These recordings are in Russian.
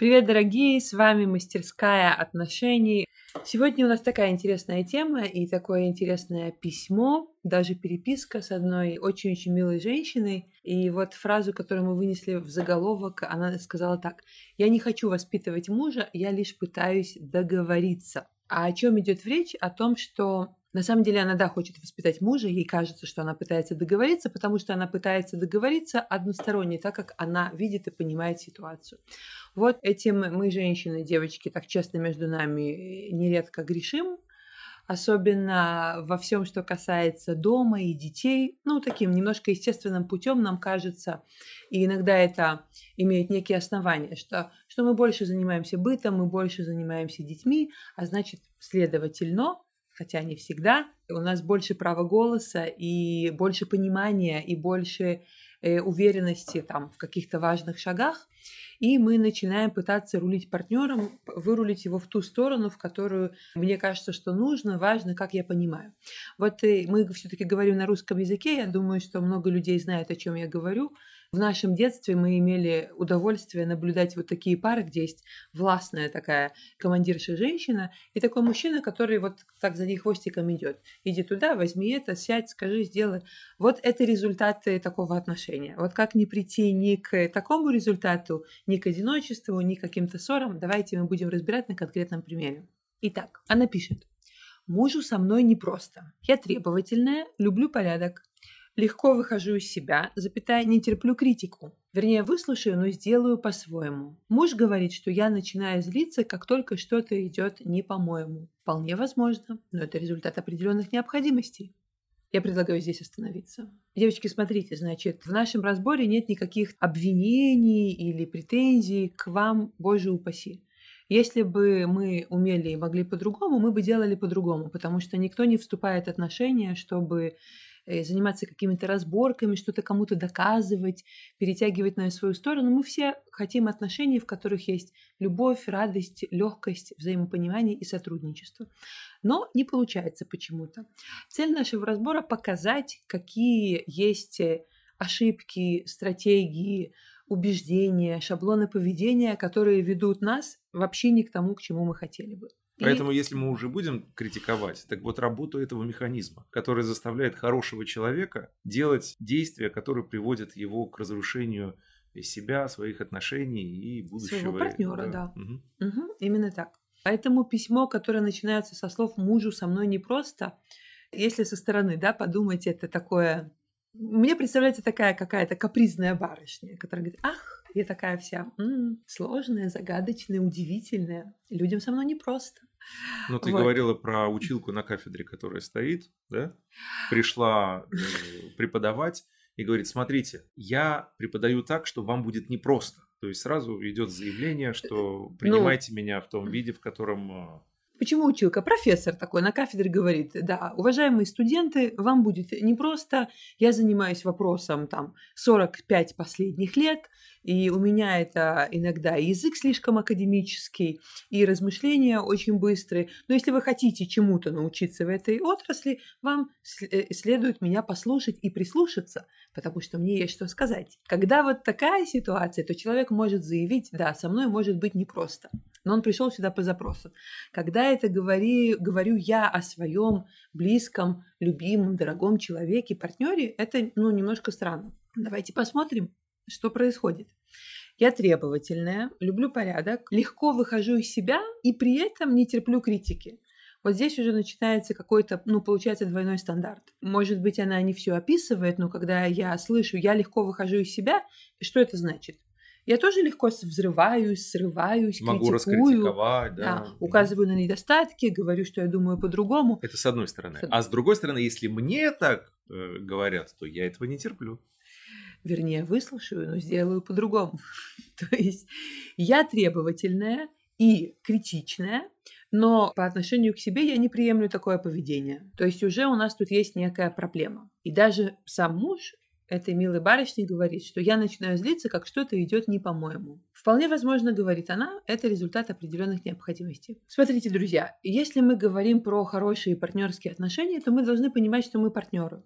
Привет, дорогие! С вами мастерская отношений. Сегодня у нас такая интересная тема и такое интересное письмо, даже переписка с одной очень-очень милой женщиной. И вот фразу, которую мы вынесли в заголовок, она сказала так. «Я не хочу воспитывать мужа, я лишь пытаюсь договориться». А о чем идет речь? О том, что на самом деле она, да, хочет воспитать мужа, ей кажется, что она пытается договориться, потому что она пытается договориться односторонне, так как она видит и понимает ситуацию. Вот этим мы, женщины, девочки, так честно между нами нередко грешим, особенно во всем, что касается дома и детей, ну, таким немножко естественным путем нам кажется, и иногда это имеет некие основания, что, что мы больше занимаемся бытом, мы больше занимаемся детьми, а значит, следовательно, хотя не всегда. У нас больше права голоса и больше понимания и больше э, уверенности там в каких-то важных шагах. И мы начинаем пытаться рулить партнером, вырулить его в ту сторону, в которую мне кажется, что нужно, важно, как я понимаю. Вот э, мы все-таки говорим на русском языке, я думаю, что много людей знают, о чем я говорю. В нашем детстве мы имели удовольствие наблюдать вот такие пары, где есть властная такая командирша женщина и такой мужчина, который вот так за ней хвостиком идет. Иди туда, возьми это, сядь, скажи, сделай. Вот это результаты такого отношения. Вот как не прийти ни к такому результату, ни к одиночеству, ни к каким-то ссорам, давайте мы будем разбирать на конкретном примере. Итак, она пишет. Мужу со мной непросто. Я требовательная, люблю порядок. Легко выхожу из себя, запятая, не терплю критику. Вернее, выслушаю, но сделаю по-своему. Муж говорит, что я начинаю злиться, как только что-то идет не по-моему. Вполне возможно, но это результат определенных необходимостей. Я предлагаю здесь остановиться. Девочки, смотрите, значит, в нашем разборе нет никаких обвинений или претензий к вам, боже упаси. Если бы мы умели и могли по-другому, мы бы делали по-другому, потому что никто не вступает в отношения, чтобы заниматься какими-то разборками, что-то кому-то доказывать, перетягивать на свою сторону. Мы все хотим отношений, в которых есть любовь, радость, легкость, взаимопонимание и сотрудничество. Но не получается почему-то. Цель нашего разбора показать, какие есть э, ошибки, стратегии, убеждения, шаблоны поведения, которые ведут нас вообще не к тому, к чему мы хотели бы. Поэтому, если мы уже будем критиковать, так вот работу этого механизма, который заставляет хорошего человека делать действия, которые приводят его к разрушению себя, своих отношений и будущего. Своего партнера, да. да. Угу. Угу, именно так. Поэтому письмо, которое начинается со слов «мужу со мной непросто», если со стороны, да, подумать, это такое... Мне представляется такая какая-то капризная барышня, которая говорит, ах, я такая вся м-м, сложная, загадочная, удивительная. Людям со мной непросто. Ну, ты вот. говорила про училку на кафедре, которая стоит, да? Пришла э, преподавать и говорит, смотрите, я преподаю так, что вам будет непросто. То есть сразу идет заявление, что ну, принимайте ну, меня в том виде, в котором э, Почему училка? Профессор такой на кафедре говорит, да, уважаемые студенты, вам будет непросто, я занимаюсь вопросом там 45 последних лет, и у меня это иногда язык слишком академический, и размышления очень быстрые. Но если вы хотите чему-то научиться в этой отрасли, вам э, следует меня послушать и прислушаться, потому что мне есть что сказать. Когда вот такая ситуация, то человек может заявить, да, со мной может быть непросто но он пришел сюда по запросу. Когда это говори, говорю я о своем близком, любимом, дорогом человеке, партнере, это ну, немножко странно. Давайте посмотрим, что происходит. Я требовательная, люблю порядок, легко выхожу из себя и при этом не терплю критики. Вот здесь уже начинается какой-то, ну, получается двойной стандарт. Может быть, она не все описывает, но когда я слышу, я легко выхожу из себя, что это значит? Я тоже легко взрываюсь, срываюсь, Могу критикую, да. да, указываю на недостатки, говорю, что я думаю по-другому. Это с одной стороны. С... А с другой стороны, если мне так э, говорят, то я этого не терплю. Вернее, выслушаю, но сделаю по-другому. то есть я требовательная и критичная, но по отношению к себе я не приемлю такое поведение. То есть уже у нас тут есть некая проблема. И даже сам муж этой милой барышни говорит, что я начинаю злиться, как что-то идет не по-моему. Вполне возможно, говорит она, это результат определенных необходимостей. Смотрите, друзья, если мы говорим про хорошие партнерские отношения, то мы должны понимать, что мы партнеры.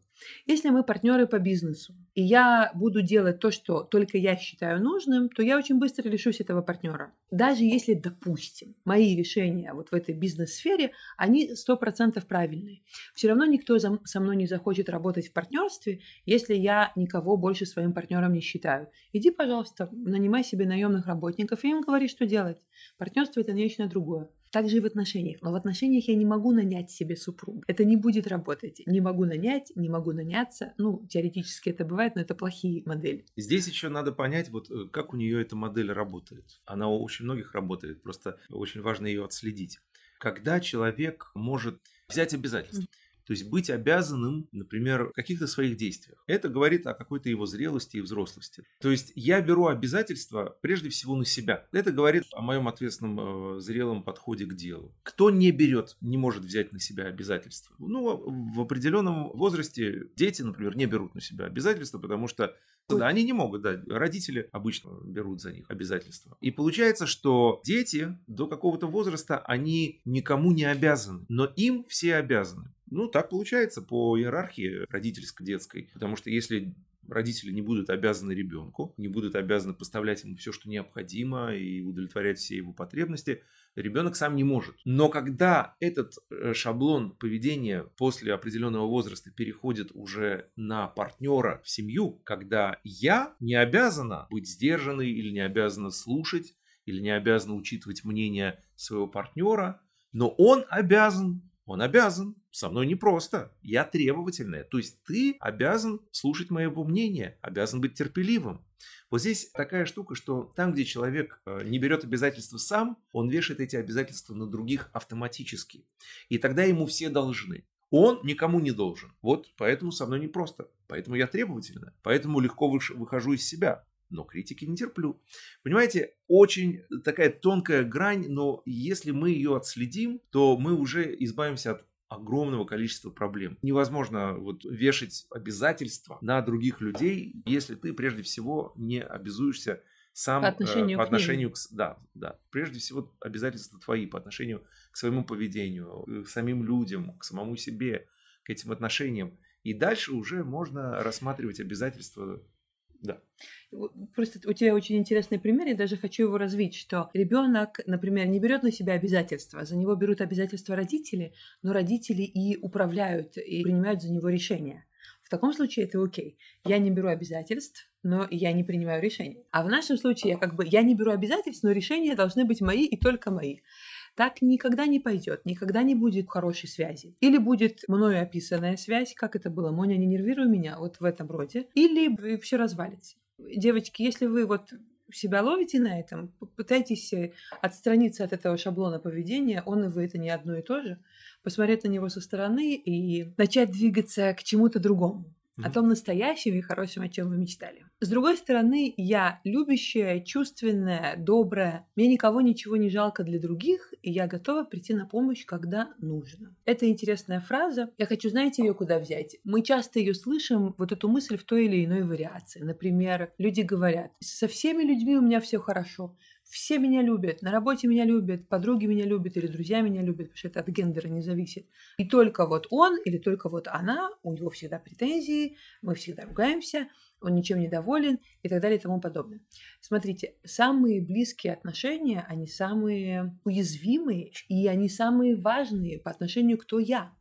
Если мы партнеры по бизнесу, и я буду делать то, что только я считаю нужным, то я очень быстро лишусь этого партнера. Даже если, допустим, мои решения вот в этой бизнес-сфере, они 100% правильные. Все равно никто со мной не захочет работать в партнерстве, если я никого больше своим партнером не считаю. Иди, пожалуйста, нанимай себе наемных наемных работников и им говорить, что делать. Партнерство это нечто другое. Также и в отношениях. Но в отношениях я не могу нанять себе супруга. Это не будет работать. Не могу нанять, не могу наняться. Ну, теоретически это бывает, но это плохие модели. Здесь еще надо понять, вот э, как у нее эта модель работает. Она у очень многих работает, просто очень важно ее отследить. Когда человек может взять обязательства. То есть быть обязанным, например, в каких-то своих действиях. Это говорит о какой-то его зрелости и взрослости. То есть я беру обязательства прежде всего на себя. Это говорит о моем ответственном, э, зрелом подходе к делу. Кто не берет, не может взять на себя обязательства? Ну, в определенном возрасте дети, например, не берут на себя обязательства, потому что да, они не могут, да. Родители обычно берут за них обязательства. И получается, что дети до какого-то возраста, они никому не обязаны, но им все обязаны. Ну, так получается по иерархии родительско-детской. Потому что если родители не будут обязаны ребенку, не будут обязаны поставлять ему все, что необходимо и удовлетворять все его потребности, ребенок сам не может. Но когда этот э, шаблон поведения после определенного возраста переходит уже на партнера в семью, когда я не обязана быть сдержанной или не обязана слушать, или не обязана учитывать мнение своего партнера, но он обязан он обязан. Со мной непросто. Я требовательная. То есть ты обязан слушать моего мнения, обязан быть терпеливым. Вот здесь такая штука, что там, где человек э, не берет обязательства сам, он вешает эти обязательства на других автоматически. И тогда ему все должны. Он никому не должен. Вот поэтому со мной непросто. Поэтому я требовательна. Поэтому легко выхожу из себя но критики не терплю. Понимаете, очень такая тонкая грань, но если мы ее отследим, то мы уже избавимся от огромного количества проблем. Невозможно вот вешать обязательства на других людей, если ты прежде всего не обязуешься сам по отношению, э, по отношению к, к да, да, прежде всего обязательства твои по отношению к своему поведению, к самим людям, к самому себе, к этим отношениям. И дальше уже можно рассматривать обязательства да. Просто у тебя очень интересный пример, я даже хочу его развить, что ребенок, например, не берет на себя обязательства, за него берут обязательства родители, но родители и управляют, и принимают за него решения. В таком случае это окей. Я не беру обязательств, но я не принимаю решения. А в нашем случае я как бы я не беру обязательств, но решения должны быть мои и только мои. Так никогда не пойдет, никогда не будет хорошей связи. Или будет мною описанная связь, как это было, Моня, не нервируй меня, вот в этом роде. Или все развалится. Девочки, если вы вот себя ловите на этом, пытайтесь э, отстраниться от этого шаблона поведения, он и вы это не одно и то же, посмотреть на него со стороны и начать двигаться к чему-то другому о том настоящем и хорошем, о чем вы мечтали. С другой стороны, я любящая, чувственная, добрая. Мне никого ничего не жалко для других, и я готова прийти на помощь, когда нужно. Это интересная фраза. Я хочу, знаете, ее куда взять? Мы часто ее слышим, вот эту мысль в той или иной вариации. Например, люди говорят, со всеми людьми у меня все хорошо все меня любят, на работе меня любят, подруги меня любят или друзья меня любят, потому что это от гендера не зависит. И только вот он или только вот она, у него всегда претензии, мы всегда ругаемся, он ничем не доволен и так далее и тому подобное. Смотрите, самые близкие отношения, они самые уязвимые и они самые важные по отношению к кто я.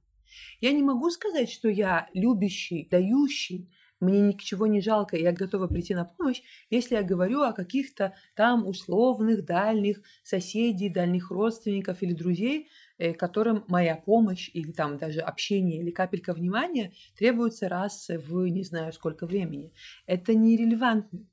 Я не могу сказать, что я любящий, дающий, мне ничего не жалко, я готова прийти на помощь, если я говорю о каких-то там условных дальних соседей, дальних родственников или друзей, э, которым моя помощь или там даже общение или капелька внимания требуется раз в не знаю сколько времени. Это нерелевантно.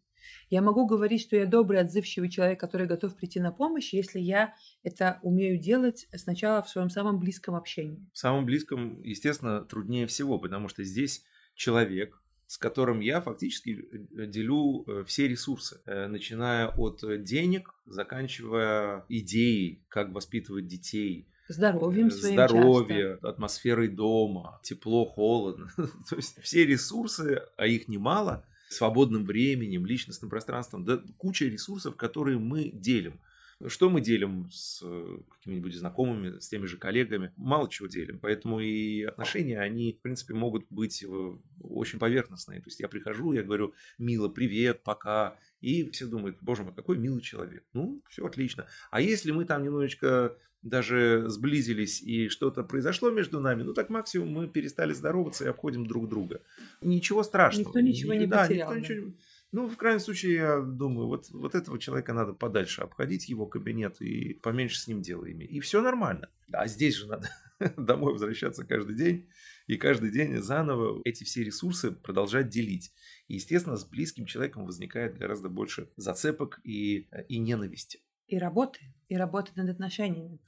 Я могу говорить, что я добрый, отзывчивый человек, который готов прийти на помощь, если я это умею делать сначала в своем самом близком общении. В самом близком, естественно, труднее всего, потому что здесь человек, с которым я фактически э, делю э, все ресурсы, э, начиная от денег, заканчивая идеей, как воспитывать детей, здоровьем своим здоровье, часто. атмосферой дома, тепло, холодно. То есть все ресурсы, а их немало, свободным временем, личностным пространством, да куча ресурсов, которые мы делим. Что мы делим с э, какими-нибудь знакомыми, с теми же коллегами? Мало чего делим. Поэтому и отношения, они, в принципе, могут быть э, очень поверхностные. То есть я прихожу, я говорю, мило, привет, пока. И все думают, боже мой, какой милый человек. Ну, все отлично. А если мы там немножечко даже сблизились и что-то произошло между нами, ну так максимум мы перестали здороваться и обходим друг друга. Ничего страшного. Никто ничего не да, потерял. Никто ничего... Ну, в крайнем случае, я думаю, вот, вот этого человека надо подальше обходить, его кабинет, и поменьше с ним дела иметь. И все нормально. А здесь же надо домой возвращаться каждый день, и каждый день заново эти все ресурсы продолжать делить. И, естественно, с близким человеком возникает гораздо больше зацепок и, и ненависти. И работы, и работы над отношениями.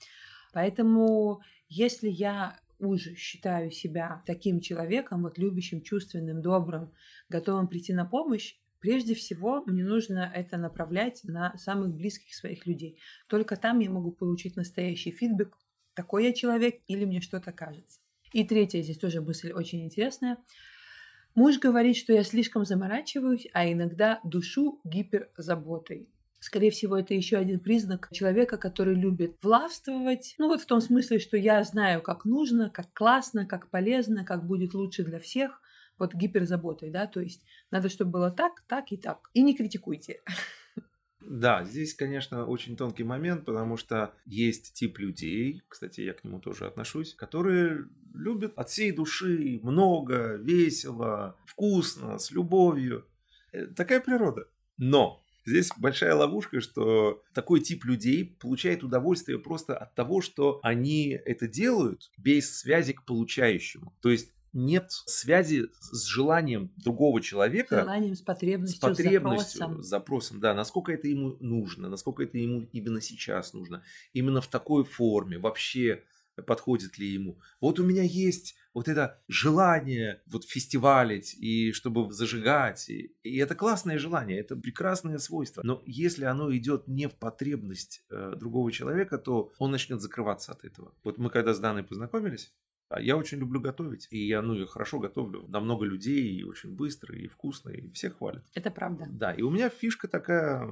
Поэтому, если я уже считаю себя таким человеком, вот любящим, чувственным, добрым, готовым прийти на помощь, Прежде всего, мне нужно это направлять на самых близких своих людей. Только там я могу получить настоящий фидбэк, такой я человек или мне что-то кажется. И третья здесь тоже мысль очень интересная. Муж говорит, что я слишком заморачиваюсь, а иногда душу гиперзаботой. Скорее всего, это еще один признак человека, который любит властвовать. Ну вот в том смысле, что я знаю, как нужно, как классно, как полезно, как будет лучше для всех – вот гиперзаботой, да, то есть надо, чтобы было так, так и так. И не критикуйте. Да, здесь, конечно, очень тонкий момент, потому что есть тип людей, кстати, я к нему тоже отношусь, которые любят от всей души много, весело, вкусно, с любовью. Э, такая природа. Но Здесь большая ловушка, что такой тип людей получает удовольствие просто от того, что они это делают без связи к получающему. То есть нет связи с желанием другого человека. С желанием, с потребностью, с потребностью, запросом. Запросом, да, насколько это ему нужно, насколько это ему именно сейчас нужно, именно в такой форме, вообще подходит ли ему. Вот у меня есть вот это желание вот фестивалить и чтобы зажигать. И, и это классное желание, это прекрасное свойство. Но если оно идет не в потребность э, другого человека, то он начнет закрываться от этого. Вот мы когда с Даной познакомились, я очень люблю готовить. И я, ну, хорошо готовлю. На много людей, и очень быстро, и вкусно, и всех хвалят. Это правда. Да, и у меня фишка такая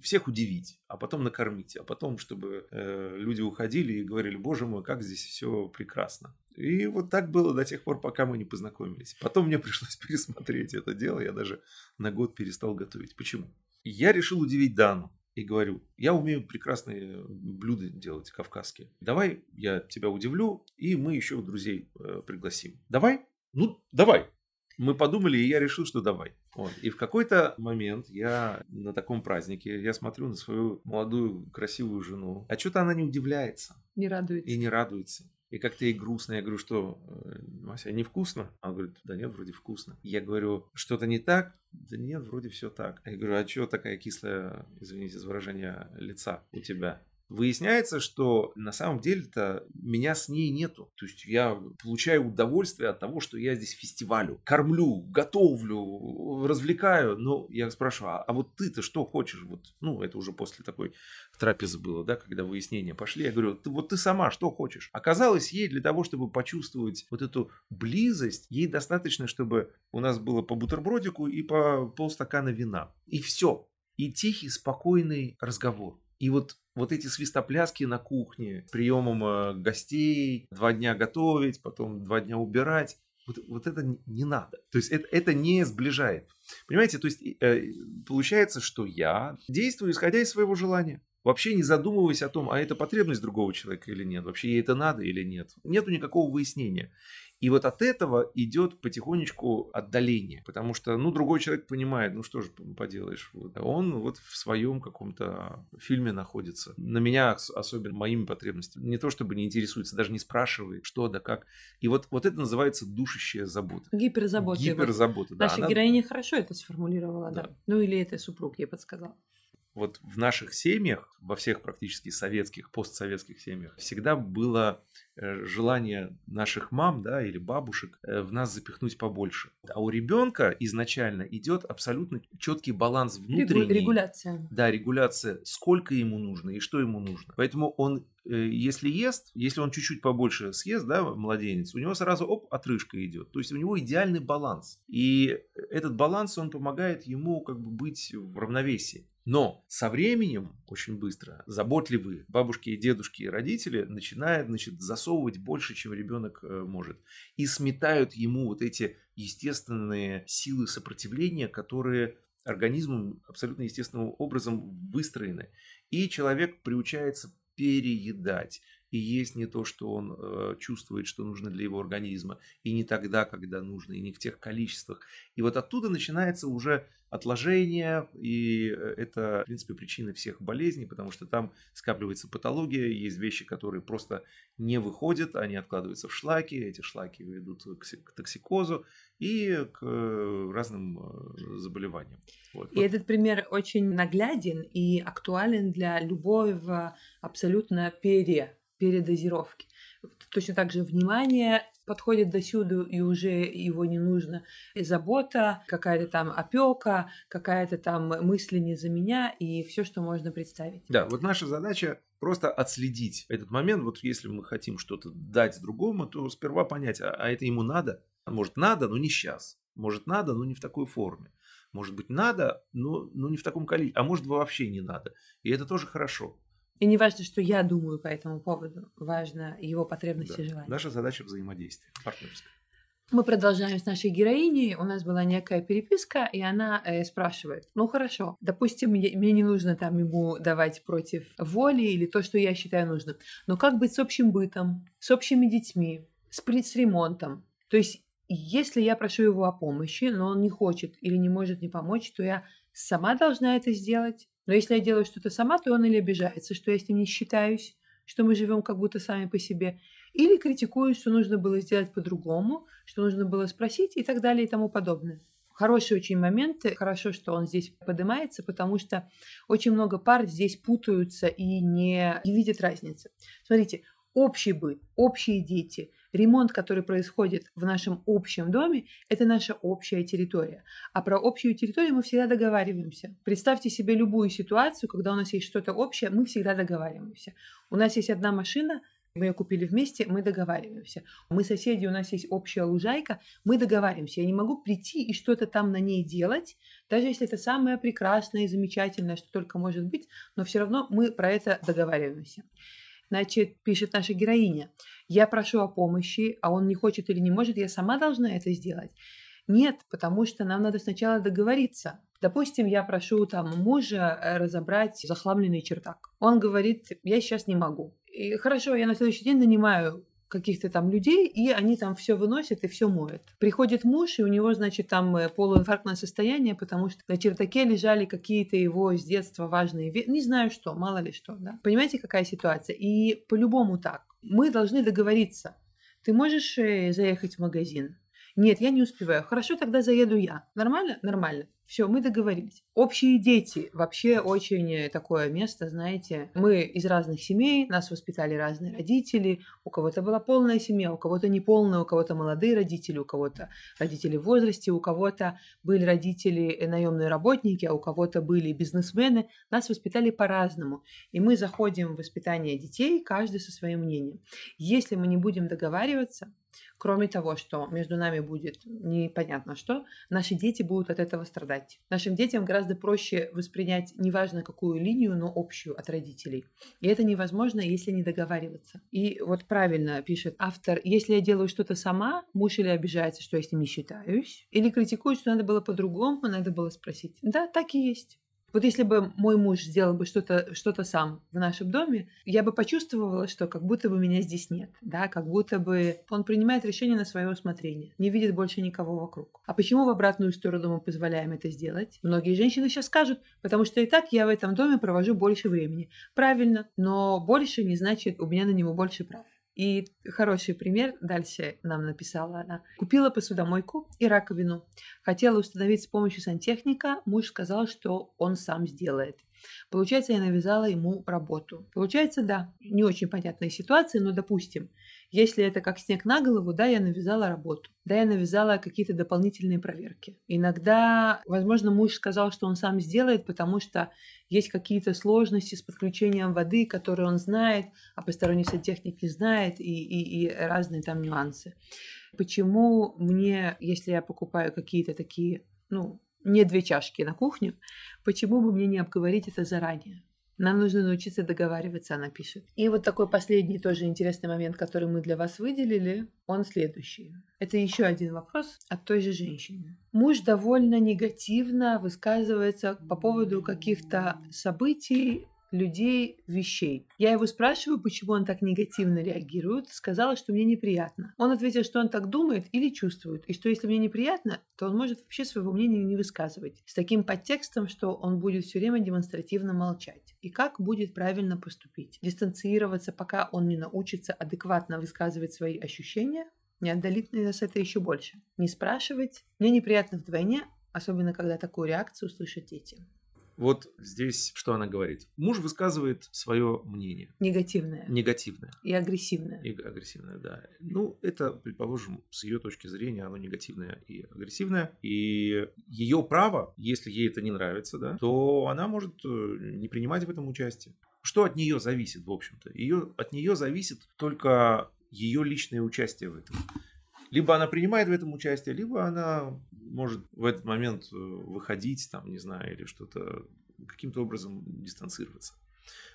всех удивить, а потом накормить, а потом, чтобы э, люди уходили и говорили, боже мой, как здесь все прекрасно. И вот так было до тех пор, пока мы не познакомились. Потом мне пришлось пересмотреть это дело, я даже на год перестал готовить. Почему? Я решил удивить Дану и говорю, я умею прекрасные блюда делать кавказские. Давай я тебя удивлю, и мы еще друзей э, пригласим. Давай? Ну, давай. Мы подумали, и я решил, что давай. Вот. И в какой-то момент я на таком празднике, я смотрю на свою молодую красивую жену, а что-то она не удивляется. Не радуется. И не радуется. И как-то ей грустно. Я говорю, что, э, Мася, невкусно? Она говорит, да нет, вроде вкусно. Я говорю, что-то не так? Да нет, вроде все так. Я говорю, а что такая кислая, извините за выражение, лица у тебя? Выясняется, что на самом деле-то меня с ней нету. То есть я получаю удовольствие от того, что я здесь фестивалю, кормлю, готовлю, развлекаю. Но я спрашиваю, а, а вот ты-то что хочешь? Вот, ну, это уже после такой трапезы было, да, когда выяснения пошли. Я говорю, ты, вот ты сама что хочешь? Оказалось, ей для того, чтобы почувствовать вот эту близость, ей достаточно, чтобы у нас было по бутербродику и по полстакана вина. И все. И тихий, спокойный разговор. И вот, вот эти свистопляски на кухне, приемом э, гостей, два дня готовить, потом два дня убирать, вот, вот это не надо. То есть это, это не сближает. Понимаете, то есть э, получается, что я действую исходя из своего желания. Вообще не задумываясь о том, а это потребность другого человека или нет, вообще ей это надо или нет. Нету никакого выяснения. И вот от этого идет потихонечку отдаление, потому что, ну, другой человек понимает, ну, что же поделаешь, вот. он вот в своем каком-то фильме находится. На меня особенно моими потребностями. Не то чтобы не интересуется, даже не спрашивает, что да как. И вот, вот это называется душащая забота. Гиперзабота. Гиперзабота, вот да. Наша она... героиня хорошо это сформулировала, да. да. Ну, или это супруг ей подсказал. Вот в наших семьях, во всех практически советских, постсоветских семьях, всегда было э, желание наших мам, да, или бабушек э, в нас запихнуть побольше. А у ребенка изначально идет абсолютно четкий баланс внутренний. Регуляция. Да, регуляция, сколько ему нужно и что ему нужно. Поэтому он Э, если ест, если он чуть-чуть побольше съест, да, младенец, у него сразу оп, отрыжка идет. То есть у него идеальный баланс. И этот баланс, он помогает ему как бы быть в равновесии. Но со временем, очень быстро, заботливые бабушки и дедушки и родители начинают значит, засовывать больше, чем ребенок э, может. И сметают ему вот эти естественные силы сопротивления, которые организмом абсолютно естественным образом выстроены. И человек приучается переедать и есть не то, что он э, чувствует, что нужно для его организма, и не тогда, когда нужно, и не в тех количествах. И вот оттуда начинается уже отложение, и э, это, в принципе, причина всех болезней, потому что там скапливается патология, есть вещи, которые просто не выходят, они откладываются в шлаки, эти шлаки ведут к токсикозу и к э, разным э, заболеваниям. Вот. И этот пример очень нагляден и актуален для любого абсолютно пере передозировки. Точно так же внимание подходит до сюда, и уже его не нужно. И забота, какая-то там опека, какая-то там мысли не за меня, и все, что можно представить. Да, вот наша задача просто отследить этот момент. Вот если мы хотим что-то дать другому, то сперва понять, а, а это ему надо? Может, надо, но не сейчас. Может, надо, но не в такой форме. Может быть, надо, но, но не в таком количестве. А может, вообще не надо. И это тоже хорошо. И не важно, что я думаю по этому поводу, важно его потребности да. и желания. Наша задача взаимодействия, партнерская. Мы продолжаем с нашей героиней. У нас была некая переписка, и она э, спрашивает: Ну хорошо, допустим, мне, мне не нужно там ему давать против воли или то, что я считаю нужным. Но как быть с общим бытом, с общими детьми, с, с ремонтом? То есть, если я прошу его о помощи, но он не хочет или не может мне помочь, то я сама должна это сделать но если я делаю что-то сама, то он или обижается, что я с ним не считаюсь, что мы живем как будто сами по себе, или критикует, что нужно было сделать по-другому, что нужно было спросить и так далее и тому подобное. Хороший очень момент, хорошо, что он здесь поднимается, потому что очень много пар здесь путаются и не, не видят разницы. Смотрите, общий быт, общие дети, ремонт, который происходит в нашем общем доме, это наша общая территория. А про общую территорию мы всегда договариваемся. Представьте себе любую ситуацию, когда у нас есть что-то общее, мы всегда договариваемся. У нас есть одна машина, мы ее купили вместе, мы договариваемся. Мы соседи, у нас есть общая лужайка, мы договариваемся. Я не могу прийти и что-то там на ней делать, даже если это самое прекрасное и замечательное, что только может быть, но все равно мы про это договариваемся. Значит, пишет наша героиня, я прошу о помощи, а он не хочет или не может, я сама должна это сделать. Нет, потому что нам надо сначала договориться. Допустим, я прошу там мужа э, разобрать захламленный чердак. Он говорит, я сейчас не могу. И хорошо, я на следующий день нанимаю каких-то там людей, и они там все выносят и все моют. Приходит муж, и у него, значит, там э, полуинфарктное состояние, потому что на чердаке лежали какие-то его с детства важные вещи. Не знаю что, мало ли что, да. Понимаете, какая ситуация? И по-любому так. Мы должны договориться. Ты можешь э, заехать в магазин? Нет, я не успеваю. Хорошо, тогда заеду я. Нормально? Нормально. Все, мы договорились. Общие дети. Вообще очень такое место, знаете. Мы из разных семей, нас воспитали разные родители. У кого-то была полная семья, у кого-то неполная, у кого-то молодые родители, у кого-то родители в возрасте, у кого-то были родители э, наемные работники, а у кого-то были бизнесмены. Нас воспитали по-разному. И мы заходим в воспитание детей, каждый со своим мнением. Если мы не будем договариваться, Кроме того, что между нами будет непонятно что, наши дети будут от этого страдать. Нашим детям гораздо проще воспринять неважно какую линию, но общую от родителей. И это невозможно, если не договариваться. И вот правильно пишет автор, если я делаю что-то сама, муж или обижается, что я с ним не считаюсь, или критикует, что надо было по-другому, надо было спросить. Да, так и есть. Вот если бы мой муж сделал бы что-то что сам в нашем доме, я бы почувствовала, что как будто бы меня здесь нет, да, как будто бы он принимает решение на свое усмотрение, не видит больше никого вокруг. А почему в обратную сторону мы позволяем это сделать? Многие женщины сейчас скажут, потому что и так я в этом доме провожу больше времени. Правильно, но больше не значит у меня на него больше прав. И хороший пример дальше нам написала она. Купила посудомойку и раковину. Хотела установить с помощью сантехника. Муж сказал, что он сам сделает. Получается, я навязала ему работу. Получается, да, не очень понятная ситуация, но допустим, если это как снег на голову, да, я навязала работу, да, я навязала какие-то дополнительные проверки. Иногда, возможно, муж сказал, что он сам сделает, потому что есть какие-то сложности с подключением воды, которые он знает, а посторонний сантехник не знает, и, и, и разные там нюансы. Почему мне, если я покупаю какие-то такие, ну, не две чашки на кухню, почему бы мне не обговорить это заранее? Нам нужно научиться договариваться, она пишет. И вот такой последний тоже интересный момент, который мы для вас выделили, он следующий. Это еще один вопрос от той же женщины. Муж довольно негативно высказывается по поводу каких-то событий, людей, вещей. Я его спрашиваю, почему он так негативно реагирует. Сказала, что мне неприятно. Он ответил, что он так думает или чувствует, и что если мне неприятно, то он может вообще своего мнения не высказывать. С таким подтекстом, что он будет все время демонстративно молчать. И как будет правильно поступить? Дистанцироваться, пока он не научится адекватно высказывать свои ощущения, не отдалит нас это еще больше. Не спрашивать. Мне неприятно вдвойне, особенно когда такую реакцию слышат дети. Вот здесь что она говорит? Муж высказывает свое мнение. Негативное. Негативное. И агрессивное. И агрессивное, да. Ну, это, предположим, с ее точки зрения, оно негативное и агрессивное. И ее право, если ей это не нравится, да, то она может э, не принимать в этом участие. Что от нее зависит, в общем-то? Ее, от нее зависит только ее личное участие в этом. Либо она принимает в этом участие, либо она может в этот момент э, выходить, там, не знаю, или что-то каким-то образом дистанцироваться.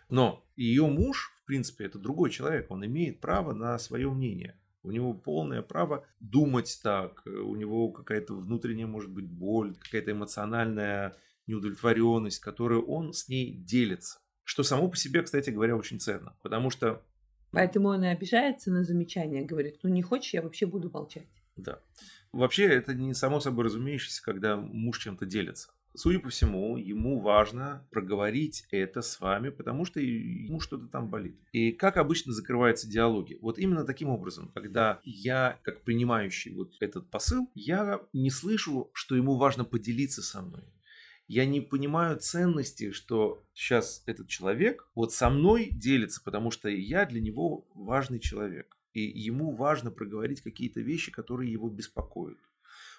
Но ее муж, в принципе, это другой человек, он имеет право на свое мнение. У него полное право думать так, у него какая-то внутренняя, может быть, боль, какая-то эмоциональная неудовлетворенность, которую он с ней делится. Что само по себе, кстати говоря, очень ценно. Потому что... Поэтому он и обижается на замечание, говорит, ну не хочешь, я вообще буду молчать. Да. Вообще, это не само собой разумеющееся, когда муж чем-то делится. Судя по всему, ему важно проговорить это с вами, потому что ему что-то там болит. И как обычно закрываются диалоги? Вот именно таким образом, когда я, как принимающий вот этот посыл, я не слышу, что ему важно поделиться со мной. Я не понимаю ценности, что сейчас этот человек вот со мной делится, потому что я для него важный человек и ему важно проговорить какие-то вещи, которые его беспокоят.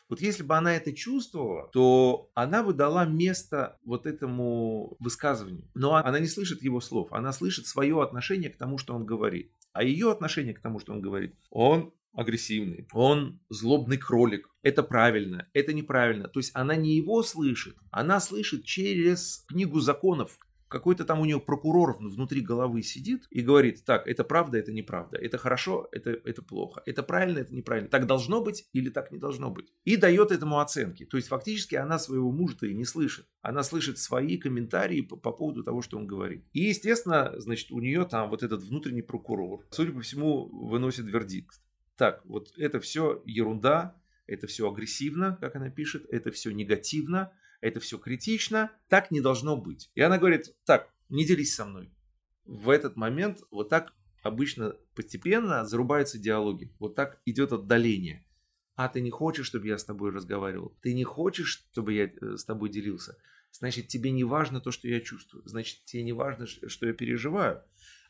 Вот если бы она это чувствовала, то она бы дала место вот этому высказыванию. Но она не слышит его слов, она слышит свое отношение к тому, что он говорит. А ее отношение к тому, что он говорит, он агрессивный, он злобный кролик. Это правильно, это неправильно. То есть она не его слышит, она слышит через книгу законов, какой-то там у нее прокурор внутри головы сидит и говорит, так, это правда, это неправда, это хорошо, это, это плохо, это правильно, это неправильно, так должно быть или так не должно быть. И дает этому оценки. То есть фактически она своего мужа-то и не слышит. Она слышит свои комментарии по, по поводу того, что он говорит. И, естественно, значит, у нее там вот этот внутренний прокурор, судя по всему, выносит вердикт. Так, вот это все ерунда, это все агрессивно, как она пишет, это все негативно, это все критично, так не должно быть. И она говорит, так, не делись со мной. В этот момент вот так обычно постепенно зарубаются диалоги. Вот так идет отдаление. А ты не хочешь, чтобы я с тобой разговаривал? Ты не хочешь, чтобы я э, с тобой делился? Значит, тебе не важно то, что я чувствую. Значит, тебе не важно, что я переживаю.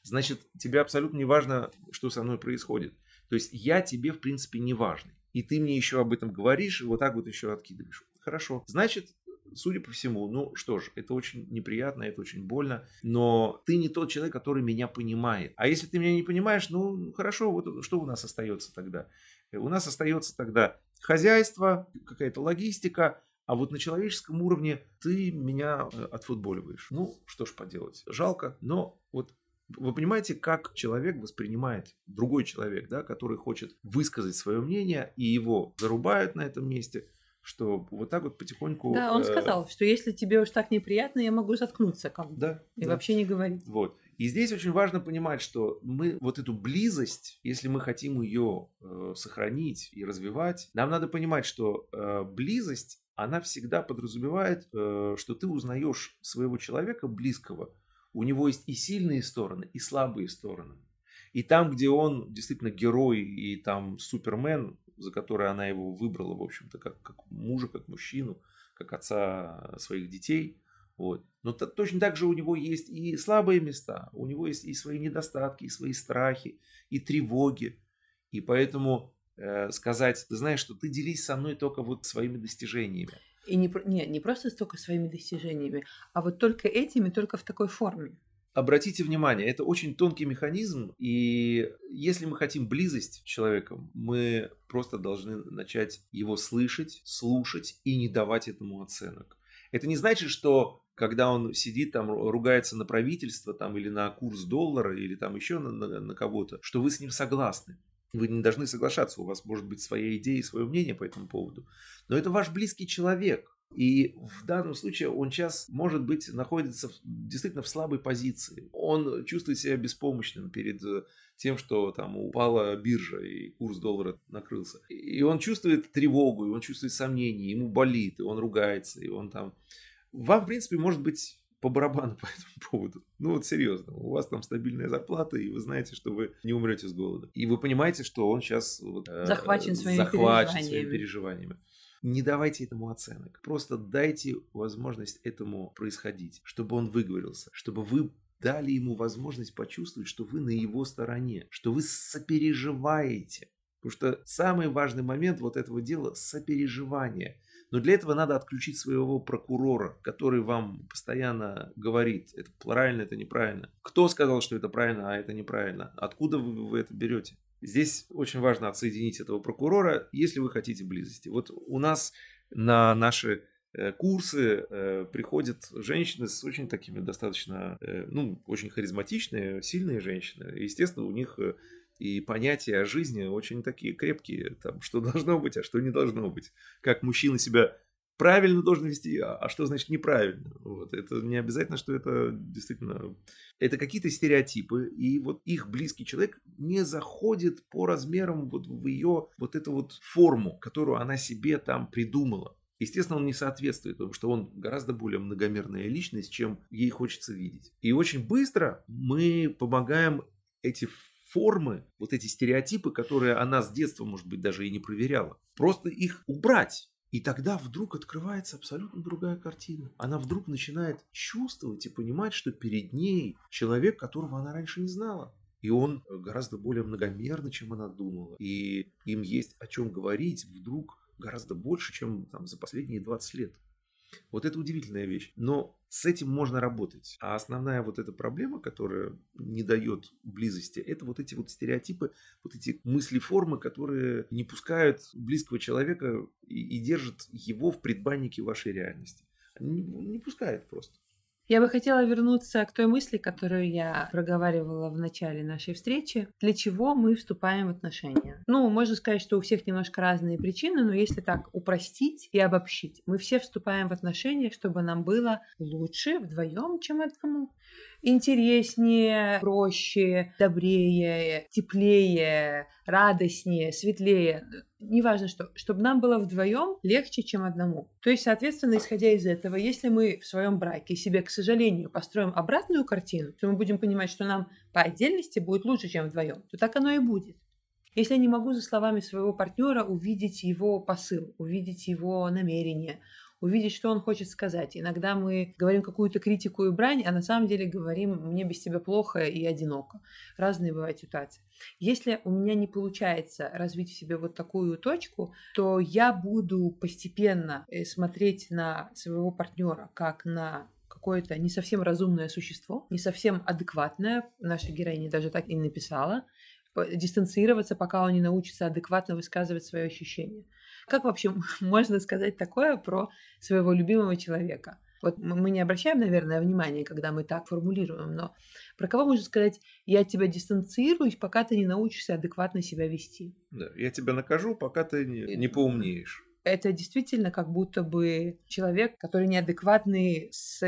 Значит, тебе абсолютно не важно, что со мной происходит. То есть я тебе, в принципе, не важный. И ты мне еще об этом говоришь, и вот так вот еще откидываешь. Хорошо. Значит, судя по всему, ну что ж, это очень неприятно, это очень больно, но ты не тот человек, который меня понимает. А если ты меня не понимаешь, ну хорошо, вот что у нас остается тогда? У нас остается тогда хозяйство, какая-то логистика, а вот на человеческом уровне ты меня э, отфутболиваешь. Ну, что ж поделать. Жалко, но вот вы понимаете, как человек воспринимает другой человек, да, который хочет высказать свое мнение, и его зарубают на этом месте – что вот так вот потихоньку... Да, он э, сказал, что если тебе уж так неприятно, я могу заткнуться как бы. Да. И да. вообще не говорить. Вот. И здесь очень важно понимать, что мы вот эту близость, если мы хотим ее э, сохранить и развивать, нам надо понимать, что э, близость, она всегда подразумевает, э, что ты узнаешь своего человека близкого. У него есть и сильные стороны, и слабые стороны. И там, где он действительно герой и там супермен, за который она его выбрала, в общем-то, как, как мужа, как мужчину, как отца своих детей, Вот. Но то, точно так же у него есть и слабые места, у него есть и свои недостатки, и свои страхи, и тревоги. И поэтому э, сказать, ты знаешь, что ты делись со мной только вот своими достижениями. И не, не, не просто столько своими достижениями, а вот только этими, только в такой форме. Обратите внимание, это очень тонкий механизм, и если мы хотим близость с человеком, мы просто должны начать его слышать, слушать и не давать этому оценок. Это не значит, что когда он сидит там, ругается на правительство там, или на курс доллара, или там еще на, на, на кого-то, что вы с ним согласны. Вы не должны соглашаться, у вас может быть своя идея, свое мнение по этому поводу. Но это ваш близкий человек. И в данном случае он сейчас, может быть, находится действительно в слабой позиции. Он чувствует себя беспомощным перед тем, что там упала биржа и курс доллара накрылся. И он чувствует тревогу, и он чувствует сомнения, ему болит, и он ругается, и он там... Вам, в принципе, может быть по барабану по этому поводу. Ну вот серьезно, у вас там стабильная зарплата, и вы знаете, что вы не умрете с голода. И вы понимаете, что он сейчас вот, э, захвачен, своими, захвачен переживаниями. своими переживаниями. Не давайте этому оценок. Просто дайте возможность этому происходить, чтобы он выговорился, чтобы вы дали ему возможность почувствовать, что вы на его стороне, что вы сопереживаете. Потому что самый важный момент вот этого дела – сопереживание. Но для этого надо отключить своего прокурора, который вам постоянно говорит, это правильно, это неправильно. Кто сказал, что это правильно, а это неправильно? Откуда вы, вы это берете? Здесь очень важно отсоединить этого прокурора, если вы хотите близости. Вот у нас на наши э, курсы э, приходят женщины с очень такими достаточно, э, ну, очень харизматичные, сильные женщины. Естественно, у них и понятия о жизни очень такие крепкие, там, что должно быть, а что не должно быть. Как мужчина себя правильно должен вести, а, а что значит неправильно. Вот. Это не обязательно, что это действительно... Это какие-то стереотипы, и вот их близкий человек не заходит по размерам вот в ее вот эту вот форму, которую она себе там придумала. Естественно, он не соответствует, потому что он гораздо более многомерная личность, чем ей хочется видеть. И очень быстро мы помогаем эти формы, вот эти стереотипы, которые она с детства, может быть, даже и не проверяла, просто их убрать. И тогда вдруг открывается абсолютно другая картина. Она вдруг начинает чувствовать и понимать, что перед ней человек, которого она раньше не знала. И он гораздо более многомерный, чем она думала. И им есть о чем говорить вдруг гораздо больше, чем там, за последние 20 лет. Вот это удивительная вещь. Но с этим можно работать. А основная вот эта проблема, которая не дает близости, это вот эти вот стереотипы, вот эти мысли-формы, которые не пускают близкого человека и, и держат его в предбаннике вашей реальности. Не, не пускают просто. Я бы хотела вернуться к той мысли, которую я проговаривала в начале нашей встречи. Для чего мы вступаем в отношения? Ну, можно сказать, что у всех немножко разные причины, но если так упростить и обобщить, мы все вступаем в отношения, чтобы нам было лучше вдвоем, чем одному интереснее, проще, добрее, теплее, радостнее, светлее. Неважно что, чтобы нам было вдвоем легче, чем одному. То есть, соответственно, исходя из этого, если мы в своем браке себе, к сожалению, построим обратную картину, то мы будем понимать, что нам по отдельности будет лучше, чем вдвоем, то так оно и будет. Если я не могу за словами своего партнера увидеть его посыл, увидеть его намерение, увидеть, что он хочет сказать. Иногда мы говорим какую-то критику и брань, а на самом деле говорим «мне без тебя плохо и одиноко». Разные бывают ситуации. Если у меня не получается развить в себе вот такую точку, то я буду постепенно э, смотреть на своего партнера как на какое-то не совсем разумное существо, не совсем адекватное. Наша героиня даже так и написала дистанцироваться, пока он не научится адекватно высказывать свои ощущения. Как вообще можно сказать такое про своего любимого человека? Вот мы не обращаем, наверное, внимания, когда мы так формулируем, но про кого можно сказать, я тебя дистанцируюсь, пока ты не научишься адекватно себя вести? Да, я тебя накажу, пока ты не, не поумнеешь. Это действительно как будто бы человек, который неадекватный с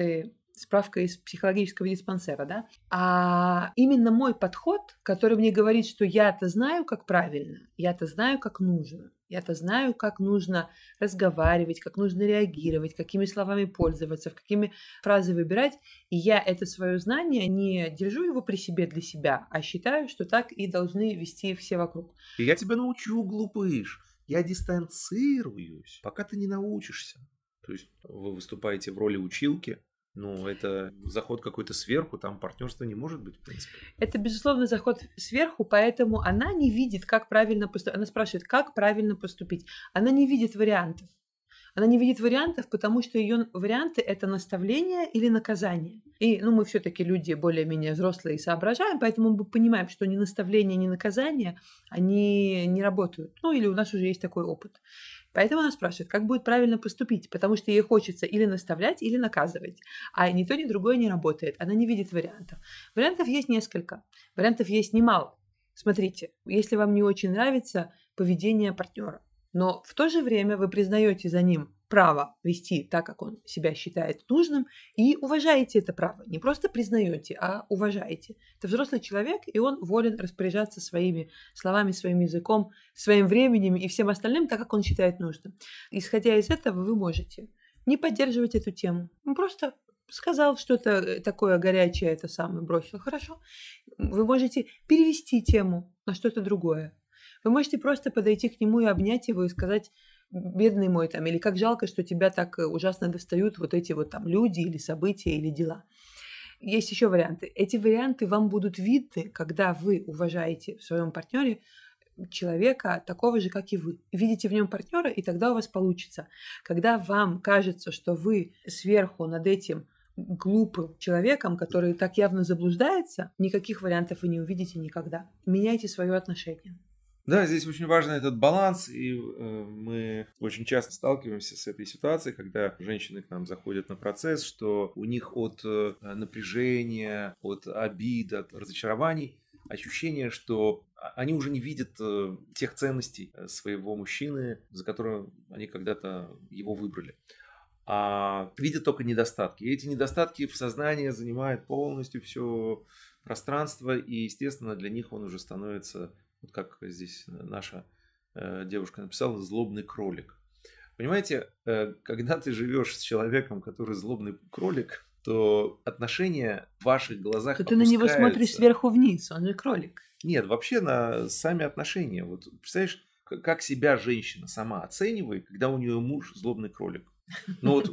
справка из психологического диспансера, да? А именно мой подход, который мне говорит, что я-то знаю, как правильно, я-то знаю, как нужно, я-то знаю, как нужно разговаривать, как нужно реагировать, какими словами пользоваться, в какими фразы выбирать. И я это свое знание не держу его при себе для себя, а считаю, что так и должны вести все вокруг. И я тебя научу, глупыш. Я дистанцируюсь, пока ты не научишься. То есть вы выступаете в роли училки, Ну, это заход какой-то сверху, там партнерства не может быть, в принципе. Это, безусловно, заход сверху, поэтому она не видит, как правильно поступить. Она спрашивает, как правильно поступить. Она не видит вариантов. Она не видит вариантов, потому что ее варианты – это наставление или наказание. И ну, мы все-таки люди более-менее взрослые и соображаем, поэтому мы понимаем, что ни наставление, ни наказание, они не работают. Ну, или у нас уже есть такой опыт. Поэтому она спрашивает, как будет правильно поступить, потому что ей хочется или наставлять, или наказывать. А ни то, ни другое не работает. Она не видит вариантов. Вариантов есть несколько. Вариантов есть немало. Смотрите, если вам не очень нравится поведение партнера, но в то же время вы признаете за ним право вести так, как он себя считает нужным, и уважаете это право. Не просто признаете, а уважаете. Это взрослый человек, и он волен распоряжаться своими словами, своим языком, своим временем и всем остальным так, как он считает нужным. Исходя из этого, вы можете не поддерживать эту тему. Он просто сказал что-то э, такое горячее, это самое бросил. Хорошо. Вы можете перевести тему на что-то другое. Вы можете просто подойти к нему и обнять его и сказать, бедный мой там, или как жалко, что тебя так э, ужасно достают вот эти вот там люди или события или дела. Есть еще варианты. Эти варианты вам будут видны, когда вы уважаете в своем партнере человека такого же, как и вы. Видите в нем партнера, и тогда у вас получится. Когда вам кажется, что вы сверху над этим глупым человеком, который так явно заблуждается, никаких вариантов вы не увидите никогда. Меняйте свое отношение. Да, здесь очень важен этот баланс, и э, мы очень часто сталкиваемся с этой ситуацией, когда женщины к нам заходят на процесс, что у них от э, напряжения, от обид, от разочарований ощущение, что они уже не видят э, тех ценностей э, своего мужчины, за которые они когда-то его выбрали а видят только недостатки. И эти недостатки в сознании занимают полностью все пространство, и, естественно, для них он уже становится вот как здесь наша э, девушка написала, злобный кролик. Понимаете, э, когда ты живешь с человеком, который злобный кролик, то отношения в ваших глазах ты на него смотришь сверху вниз, он же кролик. Нет, вообще на сами отношения. Вот представляешь, как себя женщина сама оценивает, когда у нее муж злобный кролик. Ну вот,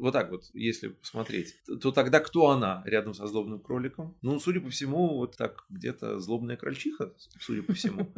вот так вот, если посмотреть, то тогда кто она рядом со злобным кроликом? Ну, судя по всему, вот так где-то злобная крольчиха, судя по всему.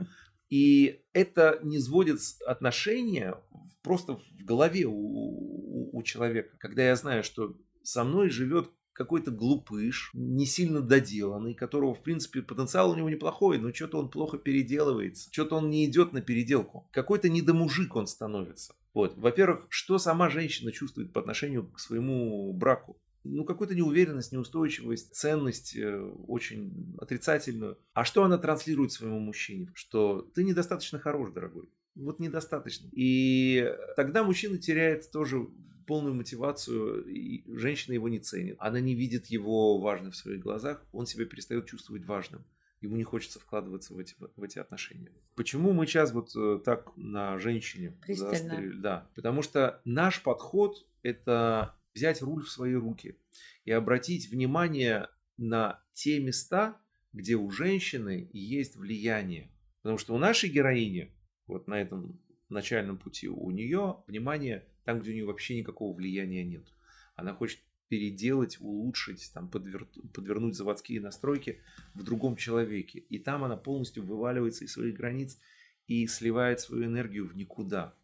И это не сводит отношения просто в голове у, у, у человека. Когда я знаю, что со мной живет какой-то глупыш, не сильно доделанный, которого, в принципе, потенциал у него неплохой, но что-то он плохо переделывается, что-то он не идет на переделку. Какой-то недомужик он становится. Вот. Во-первых, что сама женщина чувствует по отношению к своему браку? ну, какую-то неуверенность, неустойчивость, ценность э, очень отрицательную. А что она транслирует своему мужчине? Что ты недостаточно хорош, дорогой. Вот недостаточно. И тогда мужчина теряет тоже полную мотивацию, и женщина его не ценит. Она не видит его важным в своих глазах, он себя перестает чувствовать важным. Ему не хочется вкладываться в эти, в эти отношения. Почему мы сейчас вот э, так на женщине заострили? Да, потому что наш подход – это взять руль в свои руки и обратить внимание на те места, где у женщины есть влияние. Потому что у нашей героини, вот на этом начальном пути, у нее внимание там, где у нее вообще никакого влияния нет. Она хочет переделать, улучшить, там, подвер... подвернуть заводские настройки в другом человеке. И там она полностью вываливается из своих границ и сливает свою энергию в никуда.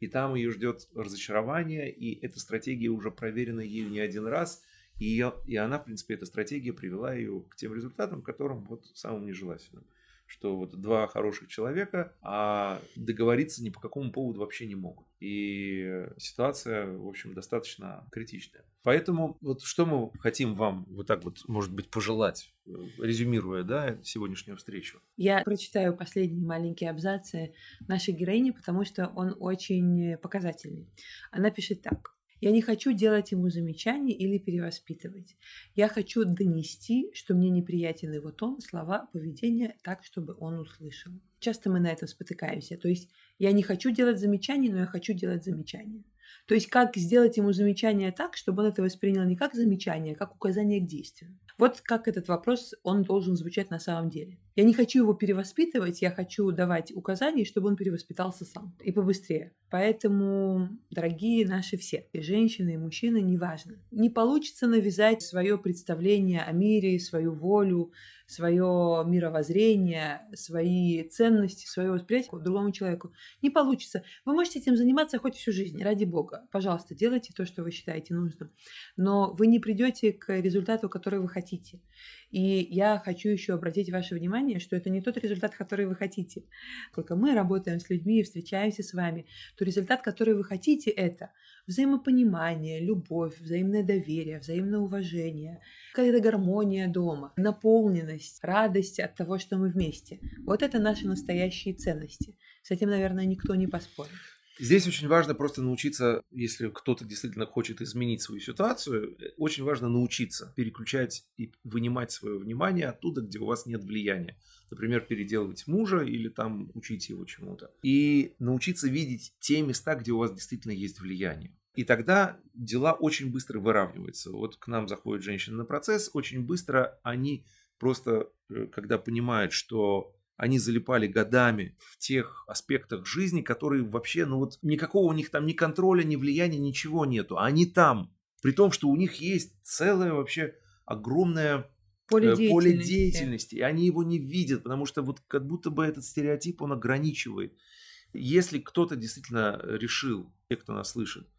И там ее ждет разочарование, и эта стратегия уже проверена ею не один раз, и, ее, и она, в принципе, эта стратегия привела ее к тем результатам, которым вот самым нежелательным что вот два хороших человека, а договориться ни по какому поводу вообще не могут. И ситуация, в общем, достаточно критичная. Поэтому вот что мы хотим вам вот так вот, может быть, пожелать, резюмируя, да, сегодняшнюю встречу? Я прочитаю последние маленькие абзацы нашей героини, потому что он очень показательный. Она пишет так. Я не хочу делать ему замечаний или перевоспитывать. Я хочу донести, что мне неприятен его тон, слова, поведение, так, чтобы он услышал. Часто мы на этом спотыкаемся. То есть я не хочу делать замечаний, но я хочу делать замечания. То есть как сделать ему замечание так, чтобы он это воспринял не как замечание, а как указание к действию. Вот как этот вопрос, он должен звучать на самом деле. Я не хочу его перевоспитывать, я хочу давать указания, чтобы он перевоспитался сам и побыстрее. Поэтому, дорогие наши все, и женщины, и мужчины, неважно. Не получится навязать свое представление о мире, свою волю, свое мировоззрение, свои ценности, свое восприятие другому человеку. Не получится. Вы можете этим заниматься хоть всю жизнь, ради бога. Пожалуйста, делайте то, что вы считаете нужным. Но вы не придете к результату, который вы хотите. И я хочу еще обратить ваше внимание, что это не тот результат, который вы хотите. Только мы работаем с людьми и встречаемся с вами, то результат, который вы хотите, это взаимопонимание, любовь, взаимное доверие, взаимное уважение, какая-то гармония дома, наполненность, радость от того, что мы вместе. Вот это наши настоящие ценности. С этим, наверное, никто не поспорит. Здесь очень важно просто научиться, если кто-то действительно хочет изменить свою ситуацию, очень важно научиться переключать и вынимать свое внимание оттуда, где у вас нет влияния. Например, переделывать мужа или там учить его чему-то. И научиться видеть те места, где у вас действительно есть влияние. И тогда дела очень быстро выравниваются. Вот к нам заходит женщина на процесс, очень быстро они просто, э, когда понимают, что они залипали годами в тех аспектах жизни, которые вообще, ну вот никакого у них там ни контроля, ни влияния, ничего нету. Они там, при том, что у них есть целое вообще огромное поле деятельности. поле деятельности, и они его не видят, потому что вот как будто бы этот стереотип, он ограничивает. Если кто-то действительно решил, те, кто нас слышит, Э,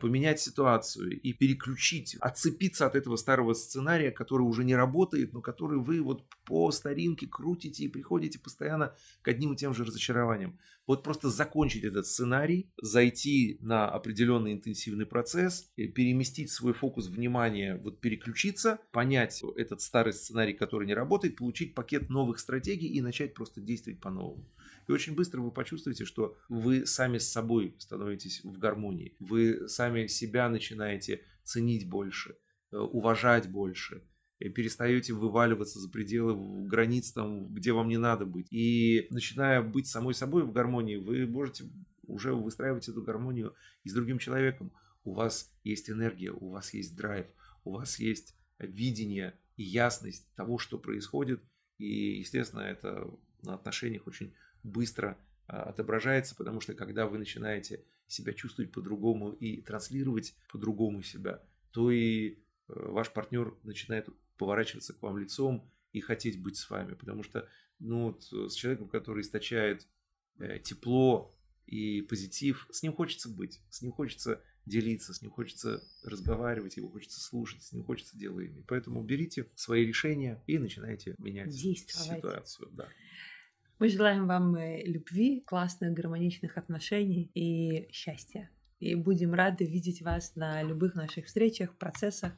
поменять ситуацию и переключить, отцепиться от этого старого сценария, который уже не работает, но который вы вот по старинке крутите и приходите постоянно к одним и тем же разочарованиям. Вот просто закончить этот сценарий, зайти на определенный интенсивный процесс, переместить свой фокус внимания, вот переключиться, понять этот старый сценарий, который не работает, получить пакет новых стратегий и начать просто действовать по-новому. И очень быстро вы почувствуете, что вы сами с собой становитесь в гармонии. Вы сами себя начинаете ценить больше, э, уважать больше, и перестаете вываливаться за пределы границ там, где вам не надо быть. И начиная быть самой собой в гармонии, вы можете уже выстраивать эту гармонию и с другим человеком. У вас есть энергия, у вас есть драйв, у вас есть видение и ясность того, что происходит. И, естественно, это на отношениях очень быстро а, отображается, потому что когда вы начинаете себя чувствовать по-другому и транслировать по-другому себя, то и э, ваш партнер начинает поворачиваться к вам лицом и хотеть быть с вами, потому что ну, вот, с человеком, который источает э, тепло и позитив, с ним хочется быть, с ним хочется делиться, с ним хочется разговаривать, его хочется слушать, с ним хочется дело. Поэтому берите свои решения и начинайте менять ситуацию. Да. Мы желаем вам э, любви, классных, гармоничных отношений и счастья. И будем рады видеть вас на любых наших встречах, процессах.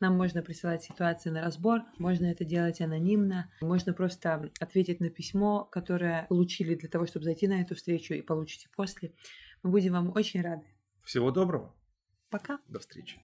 Нам можно присылать ситуации на разбор, можно это делать анонимно, можно просто ответить на письмо, которое получили для того, чтобы зайти на эту встречу и получите после. Мы будем вам очень рады. Всего доброго. Пока. До встречи.